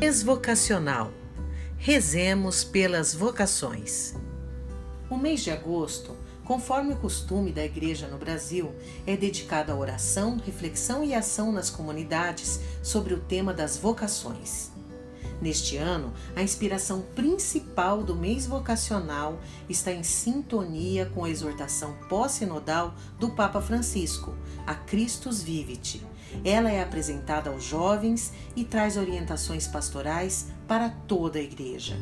Ex-vocacional. Rezemos pelas vocações. O mês de agosto, conforme o costume da Igreja no Brasil, é dedicado à oração, reflexão e ação nas comunidades sobre o tema das vocações. Neste ano, a inspiração principal do mês vocacional está em sintonia com a exortação pós-sinodal do Papa Francisco, a Christus Vivit. Ela é apresentada aos jovens e traz orientações pastorais para toda a igreja.